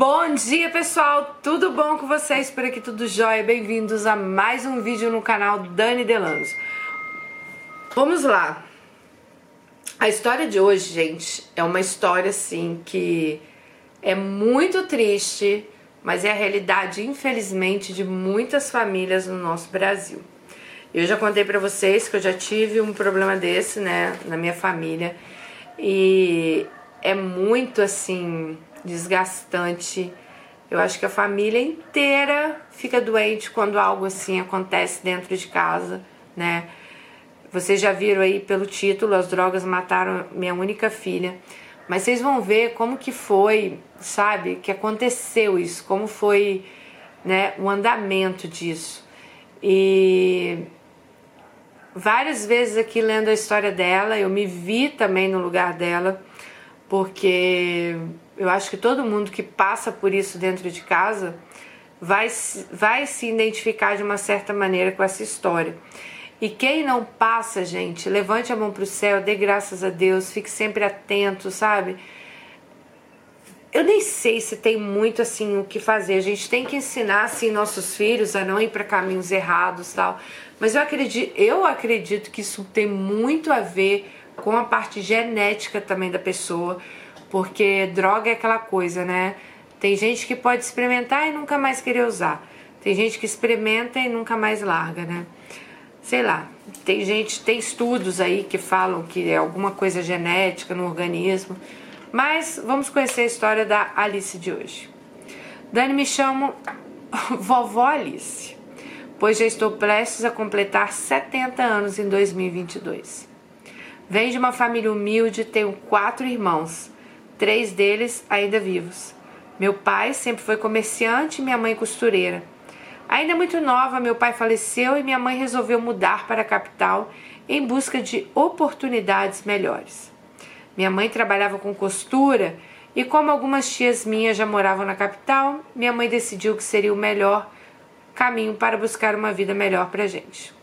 Bom dia pessoal, tudo bom com vocês? Por aqui tudo jóia? Bem-vindos a mais um vídeo no canal Dani Delanzo. Vamos lá. A história de hoje, gente, é uma história assim que é muito triste, mas é a realidade, infelizmente, de muitas famílias no nosso Brasil. Eu já contei para vocês que eu já tive um problema desse, né, na minha família. E é muito assim desgastante. Eu acho que a família inteira fica doente quando algo assim acontece dentro de casa, né? Vocês já viram aí pelo título, as drogas mataram minha única filha. Mas vocês vão ver como que foi, sabe, que aconteceu isso, como foi, né, o andamento disso. E várias vezes aqui lendo a história dela, eu me vi também no lugar dela, porque eu acho que todo mundo que passa por isso dentro de casa vai, vai se identificar de uma certa maneira com essa história. E quem não passa, gente, levante a mão para o céu, dê graças a Deus, fique sempre atento, sabe? Eu nem sei se tem muito assim o que fazer. A gente tem que ensinar assim nossos filhos a não ir para caminhos errados, tal. Mas eu acredito, eu acredito que isso tem muito a ver com a parte genética também da pessoa, porque droga é aquela coisa, né? Tem gente que pode experimentar e nunca mais querer usar. Tem gente que experimenta e nunca mais larga, né? sei lá, tem gente, tem estudos aí que falam que é alguma coisa genética no organismo, mas vamos conhecer a história da Alice de hoje. Dani, me chamo vovó Alice, pois já estou prestes a completar 70 anos em 2022. Venho de uma família humilde, tenho quatro irmãos, três deles ainda vivos. Meu pai sempre foi comerciante e minha mãe costureira. Ainda muito nova, meu pai faleceu e minha mãe resolveu mudar para a capital em busca de oportunidades melhores. Minha mãe trabalhava com costura e, como algumas tias minhas já moravam na capital, minha mãe decidiu que seria o melhor caminho para buscar uma vida melhor para a gente.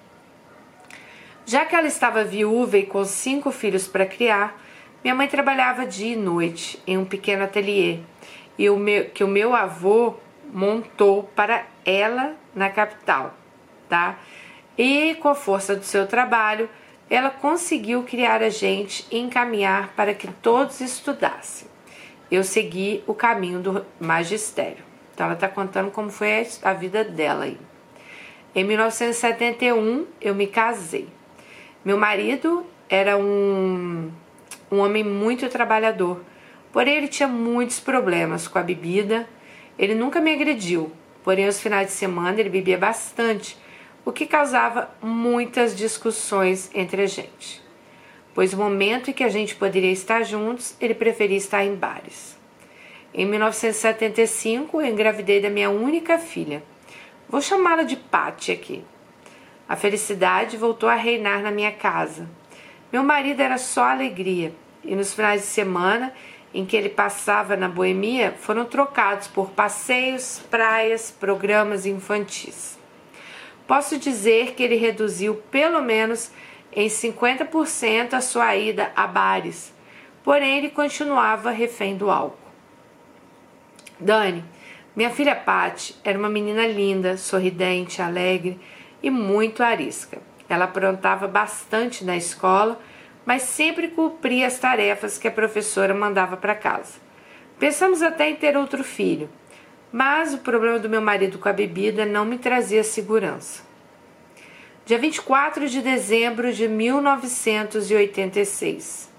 Já que ela estava viúva e com cinco filhos para criar, minha mãe trabalhava dia e noite em um pequeno ateliê e o meu, que o meu avô montou para ela na capital, tá? E com a força do seu trabalho, ela conseguiu criar a gente e encaminhar para que todos estudassem. Eu segui o caminho do magistério. Então ela está contando como foi a vida dela aí. Em 1971 eu me casei. Meu marido era um, um homem muito trabalhador, porém ele tinha muitos problemas com a bebida ele nunca me agrediu, porém aos finais de semana ele bebia bastante, o que causava muitas discussões entre a gente. Pois o momento em que a gente poderia estar juntos, ele preferia estar em bares. Em 1975, eu engravidei da minha única filha. Vou chamá-la de Patty aqui. A felicidade voltou a reinar na minha casa. Meu marido era só alegria, e nos finais de semana em que ele passava na boemia foram trocados por passeios, praias, programas infantis. Posso dizer que ele reduziu pelo menos em 50% a sua ida a bares, porém ele continuava refém do álcool. Dani, minha filha Patti era uma menina linda, sorridente, alegre e muito arisca. Ela aprontava bastante na escola mas sempre cumpria as tarefas que a professora mandava para casa. Pensamos até em ter outro filho, mas o problema do meu marido com a bebida não me trazia segurança. Dia 24 de dezembro de 1986.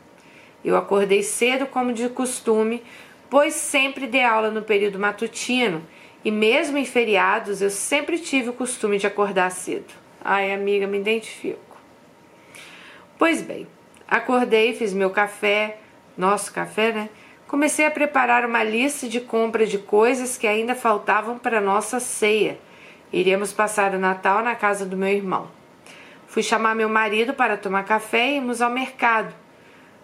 Eu acordei cedo como de costume, pois sempre dei aula no período matutino e mesmo em feriados eu sempre tive o costume de acordar cedo. Ai, amiga, me identifico. Pois bem, Acordei, fiz meu café, nosso café, né? Comecei a preparar uma lista de compra de coisas que ainda faltavam para nossa ceia. Iríamos passar o Natal na casa do meu irmão. Fui chamar meu marido para tomar café e irmos ao mercado.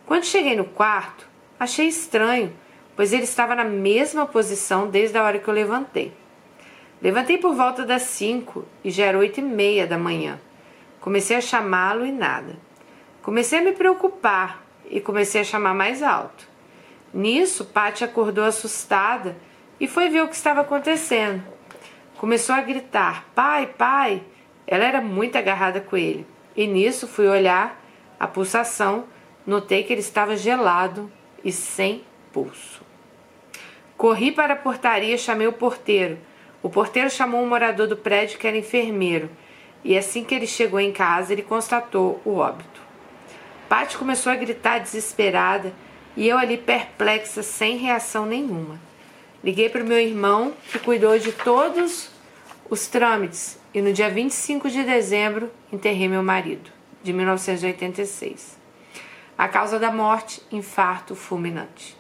Quando cheguei no quarto, achei estranho, pois ele estava na mesma posição desde a hora que eu levantei. Levantei por volta das cinco e já era oito e meia da manhã. Comecei a chamá-lo e nada. Comecei a me preocupar e comecei a chamar mais alto. Nisso, Paty acordou assustada e foi ver o que estava acontecendo. Começou a gritar: Pai, pai! Ela era muito agarrada com ele. E nisso fui olhar a pulsação, notei que ele estava gelado e sem pulso. Corri para a portaria chamei o porteiro. O porteiro chamou um morador do prédio que era enfermeiro, e assim que ele chegou em casa, ele constatou o óbito. Paty começou a gritar desesperada e eu ali perplexa, sem reação nenhuma. Liguei para o meu irmão, que cuidou de todos os trâmites, e no dia 25 de dezembro enterrei meu marido, de 1986. A causa da morte, infarto fulminante.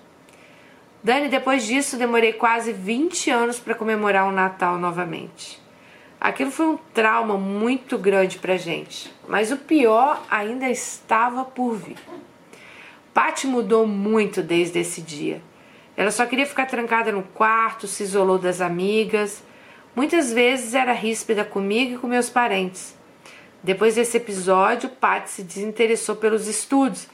Dani, depois disso, demorei quase 20 anos para comemorar o Natal novamente. Aquilo foi um trauma muito grande pra gente, mas o pior ainda estava por vir. Paty mudou muito desde esse dia. Ela só queria ficar trancada no quarto, se isolou das amigas. Muitas vezes era ríspida comigo e com meus parentes. Depois desse episódio, Paty se desinteressou pelos estudos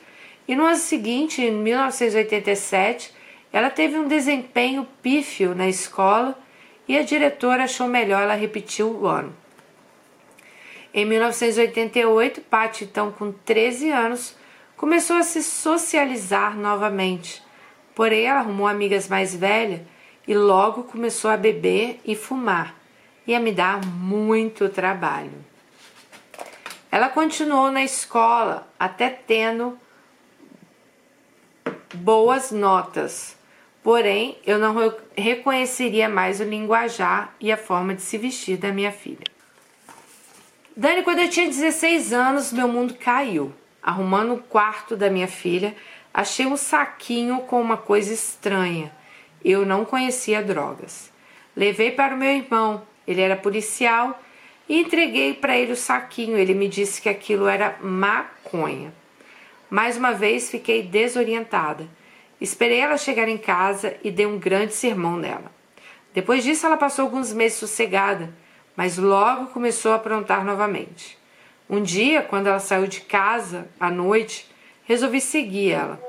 e no ano seguinte, em 1987, ela teve um desempenho pífio na escola e a diretora achou melhor ela repetir o ano. Em 1988, Paty, então com 13 anos, começou a se socializar novamente. Porém, ela arrumou amigas mais velhas e logo começou a beber e fumar, e a me dar muito trabalho. Ela continuou na escola até tendo boas notas, porém eu não reconheceria mais o linguajar e a forma de se vestir da minha filha. Dani, quando eu tinha 16 anos, meu mundo caiu. Arrumando o quarto da minha filha, achei um saquinho com uma coisa estranha. Eu não conhecia drogas. Levei para o meu irmão, ele era policial, e entreguei para ele o saquinho. Ele me disse que aquilo era maconha. Mais uma vez fiquei desorientada. Esperei ela chegar em casa e dei um grande sermão nela. Depois disso, ela passou alguns meses sossegada, mas logo começou a aprontar novamente. Um dia, quando ela saiu de casa à noite, resolvi seguir ela.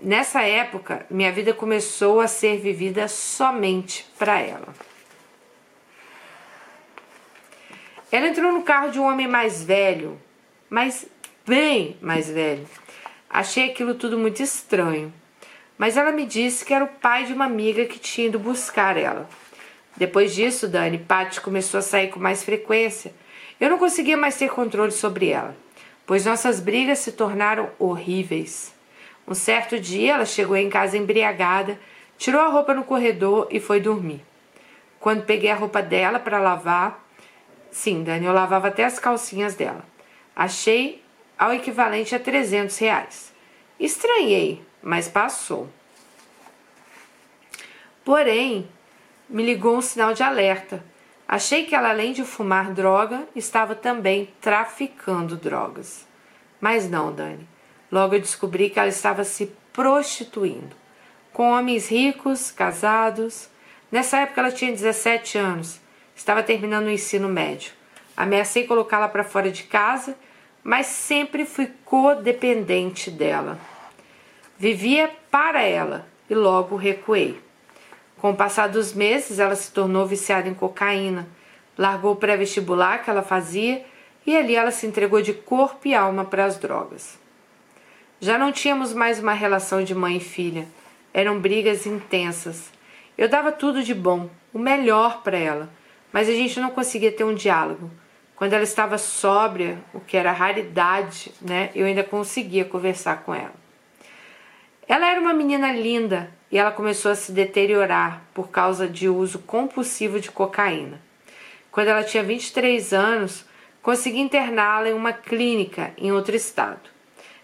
Nessa época, minha vida começou a ser vivida somente para ela. Ela entrou no carro de um homem mais velho, mas bem mais velho. Achei aquilo tudo muito estranho. Mas ela me disse que era o pai de uma amiga que tinha ido buscar ela. Depois disso, Dani, Paty começou a sair com mais frequência. Eu não conseguia mais ter controle sobre ela, pois nossas brigas se tornaram horríveis. Um certo dia, ela chegou em casa embriagada, tirou a roupa no corredor e foi dormir. Quando peguei a roupa dela para lavar, sim, Dani, eu lavava até as calcinhas dela. Achei ao equivalente a 300 reais. Estranhei, mas passou. Porém, me ligou um sinal de alerta. Achei que ela, além de fumar droga, estava também traficando drogas. Mas não, Dani. Logo eu descobri que ela estava se prostituindo com homens ricos, casados. Nessa época ela tinha 17 anos, estava terminando o ensino médio. Ameacei colocá-la para fora de casa mas sempre fui codependente dela. Vivia para ela e logo recuei. Com o passar dos meses, ela se tornou viciada em cocaína, largou o pré-vestibular que ela fazia e ali ela se entregou de corpo e alma para as drogas. Já não tínhamos mais uma relação de mãe e filha, eram brigas intensas. Eu dava tudo de bom, o melhor para ela, mas a gente não conseguia ter um diálogo. Quando ela estava sóbria, o que era raridade, né? Eu ainda conseguia conversar com ela. Ela era uma menina linda e ela começou a se deteriorar por causa de uso compulsivo de cocaína. Quando ela tinha 23 anos, consegui interná-la em uma clínica em outro estado.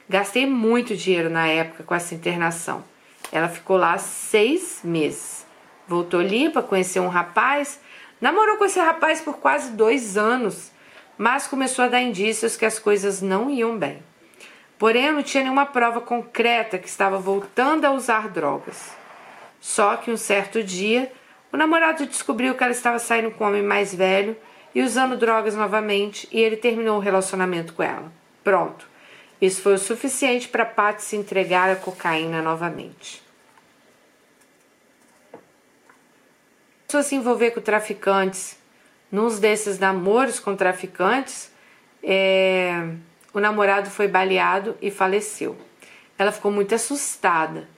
Gastei muito dinheiro na época com essa internação. Ela ficou lá seis meses. Voltou limpa, conheceu um rapaz, namorou com esse rapaz por quase dois anos mas começou a dar indícios que as coisas não iam bem. Porém, não tinha nenhuma prova concreta que estava voltando a usar drogas. Só que um certo dia, o namorado descobriu que ela estava saindo com um homem mais velho e usando drogas novamente, e ele terminou o relacionamento com ela. Pronto. Isso foi o suficiente para Pat se entregar à cocaína novamente. a se envolver com traficantes. Nos desses namoros com traficantes, é, o namorado foi baleado e faleceu. Ela ficou muito assustada,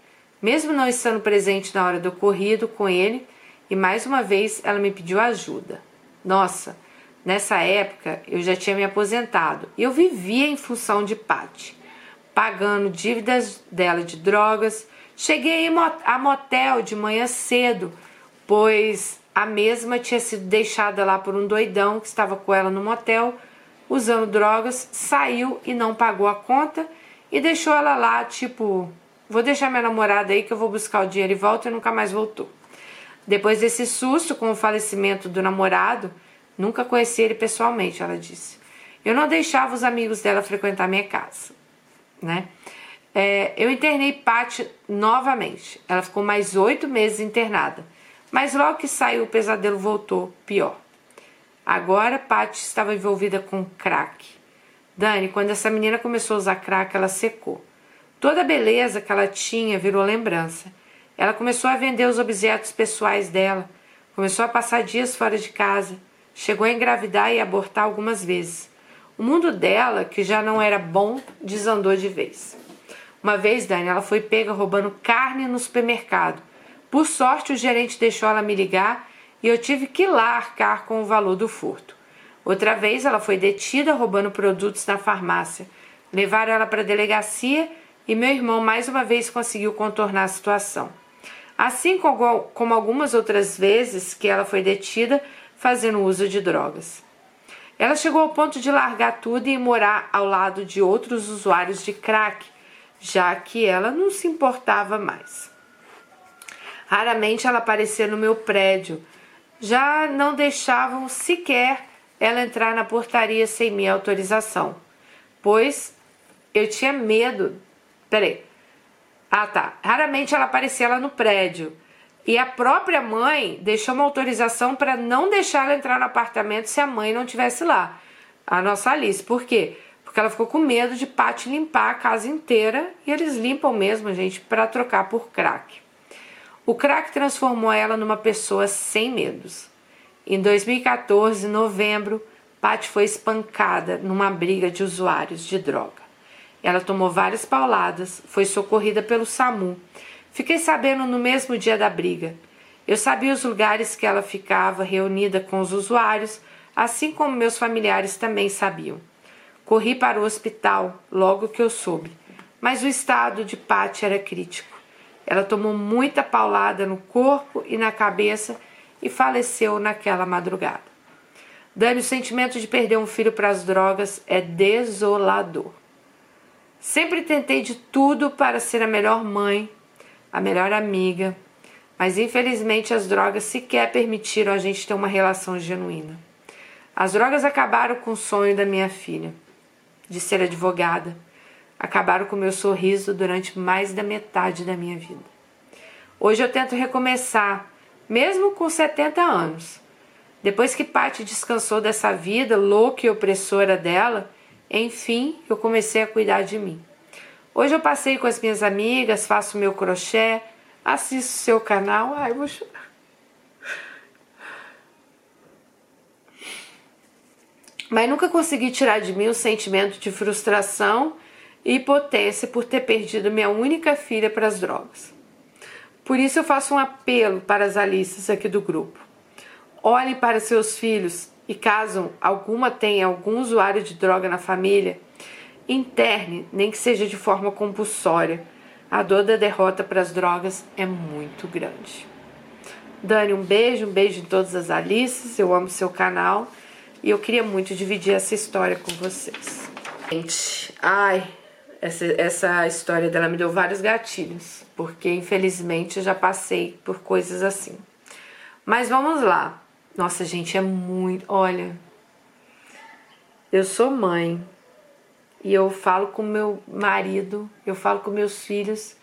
mesmo não estando presente na hora do ocorrido com ele, e mais uma vez ela me pediu ajuda. Nossa, nessa época eu já tinha me aposentado e eu vivia em função de Paty, pagando dívidas dela de drogas. Cheguei a motel de manhã cedo, pois a mesma tinha sido deixada lá por um doidão que estava com ela no motel, usando drogas, saiu e não pagou a conta e deixou ela lá, tipo, vou deixar minha namorada aí que eu vou buscar o dinheiro e volto e nunca mais voltou. Depois desse susto com o falecimento do namorado, nunca conheci ele pessoalmente, ela disse. Eu não deixava os amigos dela frequentar minha casa, né? É, eu internei Paty novamente. Ela ficou mais oito meses internada. Mas logo que saiu, o pesadelo voltou pior. Agora, Paty estava envolvida com crack. Dani, quando essa menina começou a usar crack, ela secou. Toda a beleza que ela tinha virou lembrança. Ela começou a vender os objetos pessoais dela, começou a passar dias fora de casa, chegou a engravidar e abortar algumas vezes. O mundo dela, que já não era bom, desandou de vez. Uma vez, Dani, ela foi pega roubando carne no supermercado. Por sorte, o gerente deixou ela me ligar e eu tive que ir lá arcar com o valor do furto. Outra vez, ela foi detida roubando produtos na farmácia. Levaram ela para a delegacia e meu irmão mais uma vez conseguiu contornar a situação. Assim como algumas outras vezes que ela foi detida fazendo uso de drogas. Ela chegou ao ponto de largar tudo e morar ao lado de outros usuários de crack, já que ela não se importava mais. Raramente ela aparecia no meu prédio, já não deixavam sequer ela entrar na portaria sem minha autorização, pois eu tinha medo. Peraí. Ah, tá. Raramente ela aparecia lá no prédio. E a própria mãe deixou uma autorização para não deixar ela entrar no apartamento se a mãe não tivesse lá. A nossa Alice. Por quê? Porque ela ficou com medo de Paty limpar a casa inteira e eles limpam mesmo, gente, para trocar por crack. O crack transformou ela numa pessoa sem medos. Em 2014, novembro, Paty foi espancada numa briga de usuários de droga. Ela tomou várias pauladas, foi socorrida pelo SAMU. Fiquei sabendo no mesmo dia da briga. Eu sabia os lugares que ela ficava reunida com os usuários, assim como meus familiares também sabiam. Corri para o hospital logo que eu soube, mas o estado de Paty era crítico. Ela tomou muita paulada no corpo e na cabeça e faleceu naquela madrugada. Dani, o sentimento de perder um filho para as drogas é desolador. Sempre tentei de tudo para ser a melhor mãe, a melhor amiga, mas infelizmente as drogas sequer permitiram a gente ter uma relação genuína. As drogas acabaram com o sonho da minha filha de ser advogada acabaram com meu sorriso durante mais da metade da minha vida. Hoje eu tento recomeçar, mesmo com 70 anos. Depois que Paty descansou dessa vida louca e opressora dela, enfim, eu comecei a cuidar de mim. Hoje eu passei com as minhas amigas, faço meu crochê, assisto seu canal. Ai, vou chorar. Mas nunca consegui tirar de mim o sentimento de frustração e potência por ter perdido minha única filha para as drogas. Por isso eu faço um apelo para as Alices aqui do grupo. Olhem para seus filhos e caso alguma tenha algum usuário de droga na família, interne, nem que seja de forma compulsória. A dor da derrota para as drogas é muito grande. Dani, um beijo, um beijo em todas as Alices. Eu amo seu canal e eu queria muito dividir essa história com vocês. Gente, ai, essa, essa história dela me deu vários gatilhos, porque infelizmente eu já passei por coisas assim. Mas vamos lá. Nossa, gente, é muito. Olha, eu sou mãe e eu falo com meu marido, eu falo com meus filhos,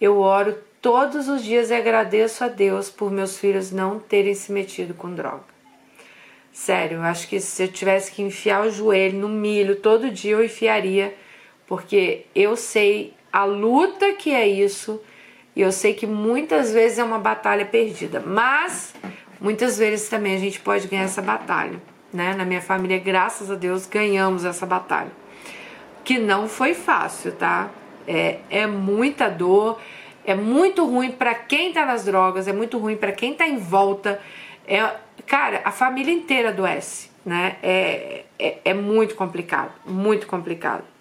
eu oro todos os dias e agradeço a Deus por meus filhos não terem se metido com droga. Sério, eu acho que se eu tivesse que enfiar o joelho no milho todo dia, eu enfiaria porque eu sei a luta que é isso e eu sei que muitas vezes é uma batalha perdida, mas muitas vezes também a gente pode ganhar essa batalha, né? Na minha família, graças a Deus, ganhamos essa batalha. Que não foi fácil, tá? É, é muita dor, é muito ruim para quem tá nas drogas, é muito ruim para quem tá em volta. É, cara, a família inteira adoece, né? É, é, é muito complicado, muito complicado.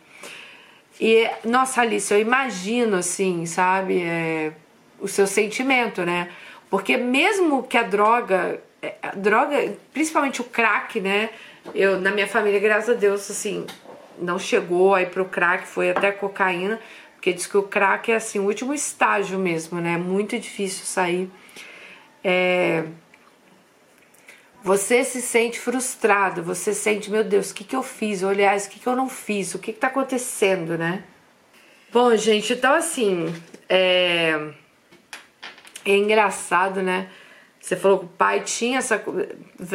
E, nossa, Alice, eu imagino assim, sabe, é, o seu sentimento, né? Porque mesmo que a droga, é, a droga, principalmente o crack, né? Eu, na minha família, graças a Deus, assim, não chegou aí pro crack, foi até cocaína, porque diz que o crack é assim, o último estágio mesmo, né? Muito difícil sair. É... Você se sente frustrado, você sente, meu Deus, o que, que eu fiz? Aliás, o que, que eu não fiz? O que, que tá acontecendo, né? Bom, gente, então assim, é, é engraçado, né? Você falou que o pai tinha essa.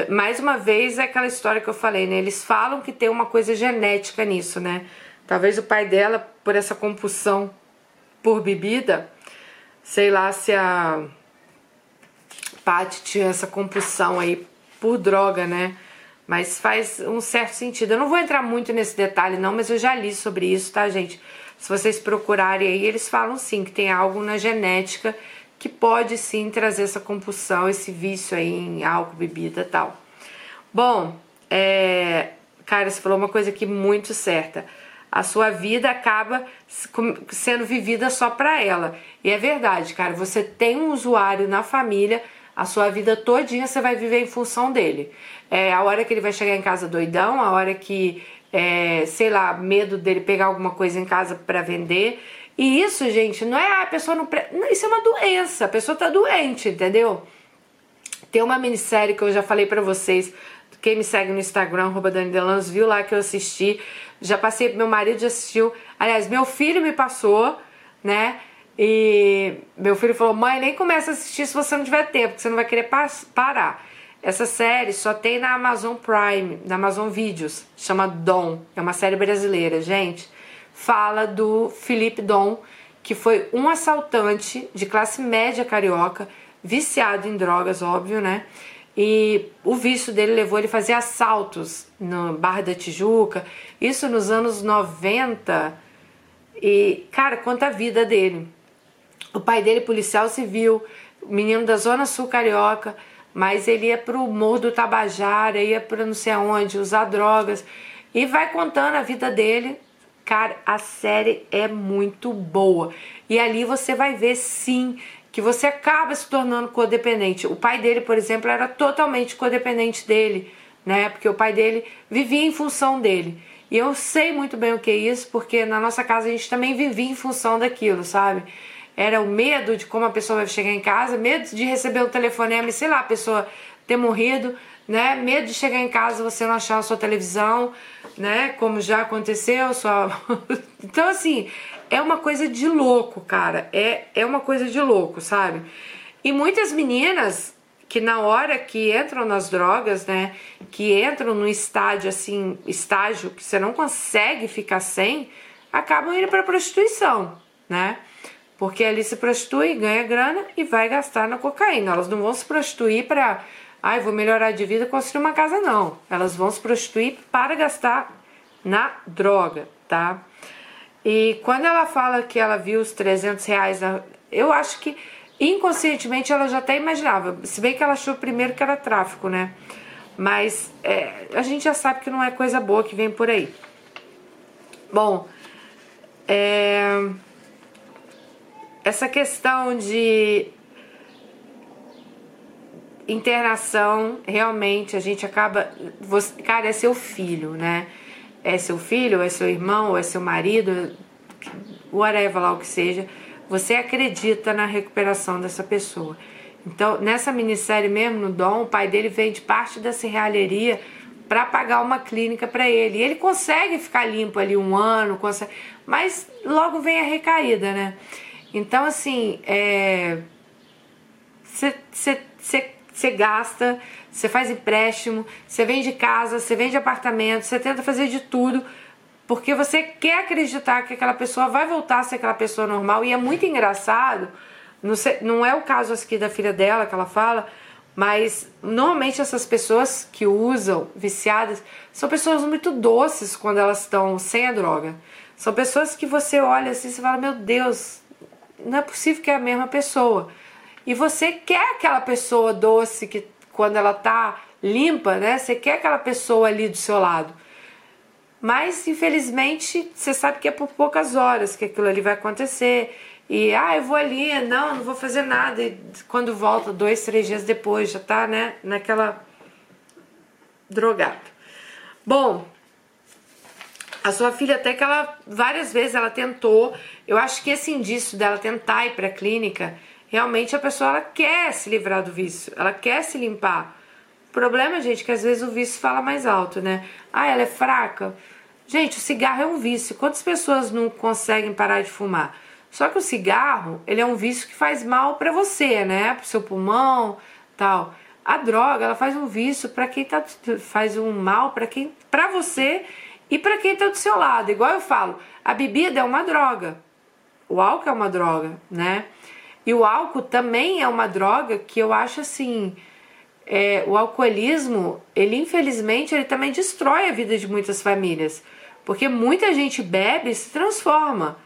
Mais uma vez é aquela história que eu falei, né? Eles falam que tem uma coisa genética nisso, né? Talvez o pai dela, por essa compulsão por bebida, sei lá se a Paty tinha essa compulsão aí por droga, né? Mas faz um certo sentido. Eu não vou entrar muito nesse detalhe, não, mas eu já li sobre isso, tá, gente? Se vocês procurarem aí, eles falam sim que tem algo na genética que pode sim trazer essa compulsão, esse vício aí em álcool, bebida tal. Bom, é, cara, você falou uma coisa aqui muito certa a sua vida acaba sendo vivida só para ela. E é verdade, cara, você tem um usuário na família, a sua vida todinha você vai viver em função dele. É a hora que ele vai chegar em casa doidão, a hora que, é, sei lá, medo dele pegar alguma coisa em casa para vender. E isso, gente, não é ah, a pessoa não, não. Isso é uma doença, a pessoa tá doente, entendeu? Tem uma minissérie que eu já falei para vocês quem me segue no Instagram, arroba Dani viu lá que eu assisti. Já passei, meu marido já assistiu. Aliás, meu filho me passou, né? E meu filho falou: mãe, nem começa a assistir se você não tiver tempo, porque você não vai querer parar. Essa série só tem na Amazon Prime, na Amazon Videos, chama Dom, é uma série brasileira, gente. Fala do Felipe Dom, que foi um assaltante de classe média carioca, viciado em drogas, óbvio, né? E o vício dele levou ele a fazer assaltos no Barra da Tijuca, isso nos anos 90. E, cara, quanto a vida dele. O pai dele, policial civil, menino da Zona Sul Carioca, mas ele ia pro Morro do Tabajara, ia para não sei aonde, usar drogas. E vai contando a vida dele. Cara, a série é muito boa. E ali você vai ver, sim, que você acaba se tornando codependente. O pai dele, por exemplo, era totalmente codependente dele, né? Porque o pai dele vivia em função dele. E eu sei muito bem o que é isso, porque na nossa casa a gente também vivia em função daquilo, sabe? Era o medo de como a pessoa vai chegar em casa, medo de receber um telefonema e sei lá, a pessoa ter morrido, né? Medo de chegar em casa você não achar a sua televisão, né? Como já aconteceu, sua... então assim, é uma coisa de louco, cara. É, é uma coisa de louco, sabe? E muitas meninas que na hora que entram nas drogas, né, que entram no estágio assim, estágio que você não consegue ficar sem, acabam indo para prostituição, né? Porque ali se prostitui, ganha grana e vai gastar na cocaína. Elas não vão se prostituir para, ai, vou melhorar de vida, construir uma casa não. Elas vão se prostituir para gastar na droga, tá? E quando ela fala que ela viu os 300 reais, eu acho que inconscientemente ela já até imaginava. Se bem que ela achou primeiro que era tráfico, né? Mas é, a gente já sabe que não é coisa boa que vem por aí. Bom, é, essa questão de internação, realmente a gente acaba. Você, cara, é seu filho, né? é seu filho, é seu irmão, é seu marido, whatever lá o que seja, você acredita na recuperação dessa pessoa. Então, nessa minissérie mesmo, no Dom, o pai dele vende parte dessa realheria para pagar uma clínica para ele. E ele consegue ficar limpo ali um ano, consegue, mas logo vem a recaída, né? Então, assim, você gasta você faz empréstimo, você vende casa, você vende apartamento, você tenta fazer de tudo porque você quer acreditar que aquela pessoa vai voltar a ser aquela pessoa normal e é muito engraçado. Não é o caso aqui da filha dela que ela fala, Mas normalmente essas pessoas que usam viciadas são pessoas muito doces quando elas estão sem a droga. São pessoas que você olha assim e fala: Meu Deus, não é possível que é a mesma pessoa. E você quer aquela pessoa doce que quando ela tá limpa, né? Você quer aquela pessoa ali do seu lado. Mas infelizmente você sabe que é por poucas horas que aquilo ali vai acontecer. E ah, eu vou ali, não, não vou fazer nada. E quando volta, dois, três dias depois, já tá, né, naquela drogada. Bom, a sua filha até que ela várias vezes ela tentou. Eu acho que esse indício dela tentar ir para a clínica, realmente a pessoa ela quer se livrar do vício, ela quer se limpar. O problema, gente, é que às vezes o vício fala mais alto, né? Ah, ela é fraca. Gente, o cigarro é um vício. Quantas pessoas não conseguem parar de fumar? Só que o cigarro, ele é um vício que faz mal para você, né? Pro seu pulmão, tal. A droga, ela faz um vício para quem tá faz um mal para quem para você e para quem tá do seu lado. Igual eu falo, a bebida é uma droga. O álcool é uma droga, né? E o álcool também é uma droga que eu acho assim, é, o alcoolismo, ele infelizmente, ele também destrói a vida de muitas famílias, porque muita gente bebe e se transforma.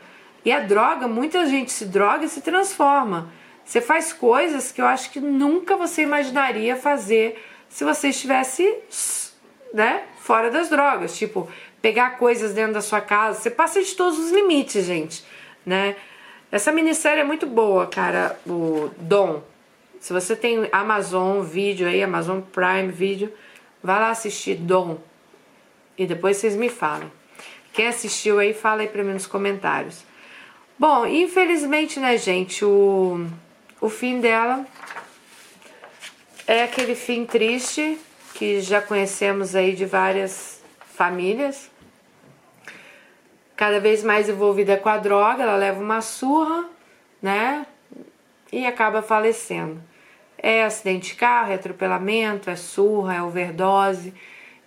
E a droga, muita gente se droga e se transforma. Você faz coisas que eu acho que nunca você imaginaria fazer se você estivesse, né, fora das drogas, tipo, pegar coisas dentro da sua casa, você passa de todos os limites, gente, né? Essa minissérie é muito boa, cara, o Dom. Se você tem Amazon Vídeo aí, Amazon Prime Vídeo, vai lá assistir Dom. E depois vocês me falam. Quem assistiu aí, fala aí pra mim nos comentários. Bom, infelizmente, né, gente, o, o fim dela é aquele fim triste que já conhecemos aí de várias famílias. Cada vez mais envolvida com a droga, ela leva uma surra, né? E acaba falecendo é acidente de carro, é atropelamento, é surra, é overdose.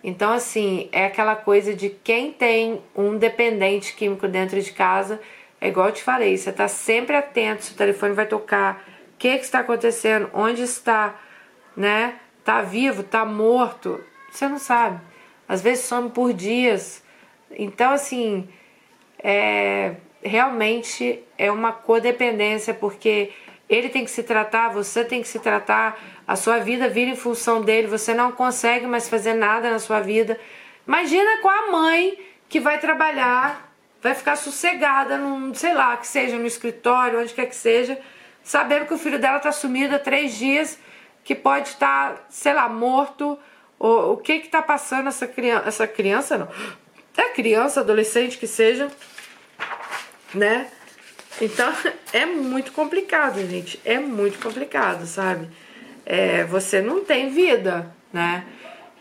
Então, assim, é aquela coisa de quem tem um dependente químico dentro de casa, é igual eu te falei, você está sempre atento se o telefone vai tocar, o que, que está acontecendo, onde está, né? Tá vivo, tá morto, você não sabe. Às vezes some por dias. Então, assim, é, realmente é uma codependência, porque ele tem que se tratar, você tem que se tratar, a sua vida vira em função dele, você não consegue mais fazer nada na sua vida. Imagina com a mãe que vai trabalhar, vai ficar sossegada, num, sei lá, que seja no escritório, onde quer que seja, sabendo que o filho dela está sumido há três dias, que pode estar, tá, sei lá, morto. O, o que está passando essa criança, essa criança não, é criança, adolescente que seja, né? Então é muito complicado, gente. É muito complicado, sabe? É, você não tem vida, né?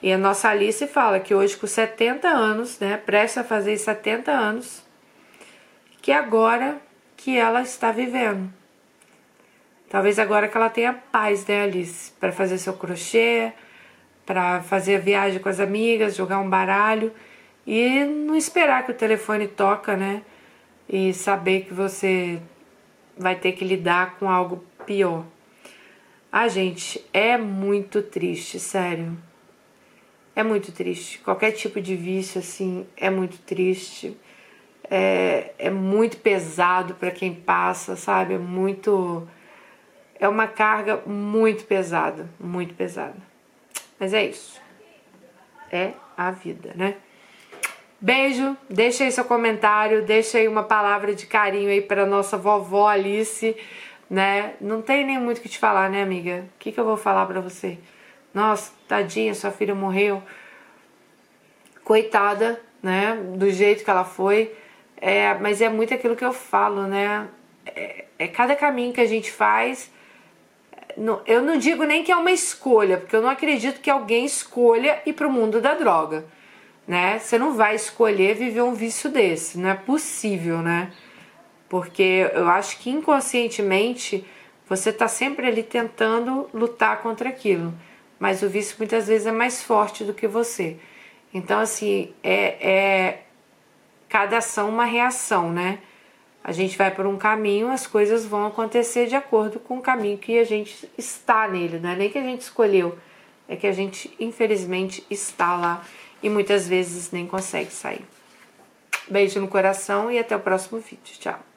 E a nossa Alice fala que hoje, com 70 anos, né? Presta a fazer 70 anos, que agora que ela está vivendo. Talvez agora que ela tenha paz, né, Alice? Para fazer seu crochê, para fazer a viagem com as amigas, jogar um baralho e não esperar que o telefone toca, né? e saber que você vai ter que lidar com algo pior. Ah, gente, é muito triste, sério. É muito triste. Qualquer tipo de vício, assim, é muito triste. É, é muito pesado para quem passa, sabe? É muito. É uma carga muito pesada, muito pesada. Mas é isso. É a vida, né? Beijo, deixa aí seu comentário, deixa aí uma palavra de carinho aí para nossa vovó Alice, né? Não tem nem muito o que te falar, né, amiga? O que, que eu vou falar para você? Nossa, tadinha, sua filha morreu. Coitada, né? Do jeito que ela foi. É, mas é muito aquilo que eu falo, né? É, é cada caminho que a gente faz. Eu não digo nem que é uma escolha, porque eu não acredito que alguém escolha ir para o mundo da droga né? Você não vai escolher viver um vício desse, não é possível, né? Porque eu acho que inconscientemente você está sempre ali tentando lutar contra aquilo, mas o vício muitas vezes é mais forte do que você. Então, assim, é, é cada ação uma reação, né? A gente vai por um caminho, as coisas vão acontecer de acordo com o caminho que a gente está nele, não é nem que a gente escolheu, é que a gente infelizmente está lá e muitas vezes nem consegue sair. Beijo no coração e até o próximo vídeo. Tchau.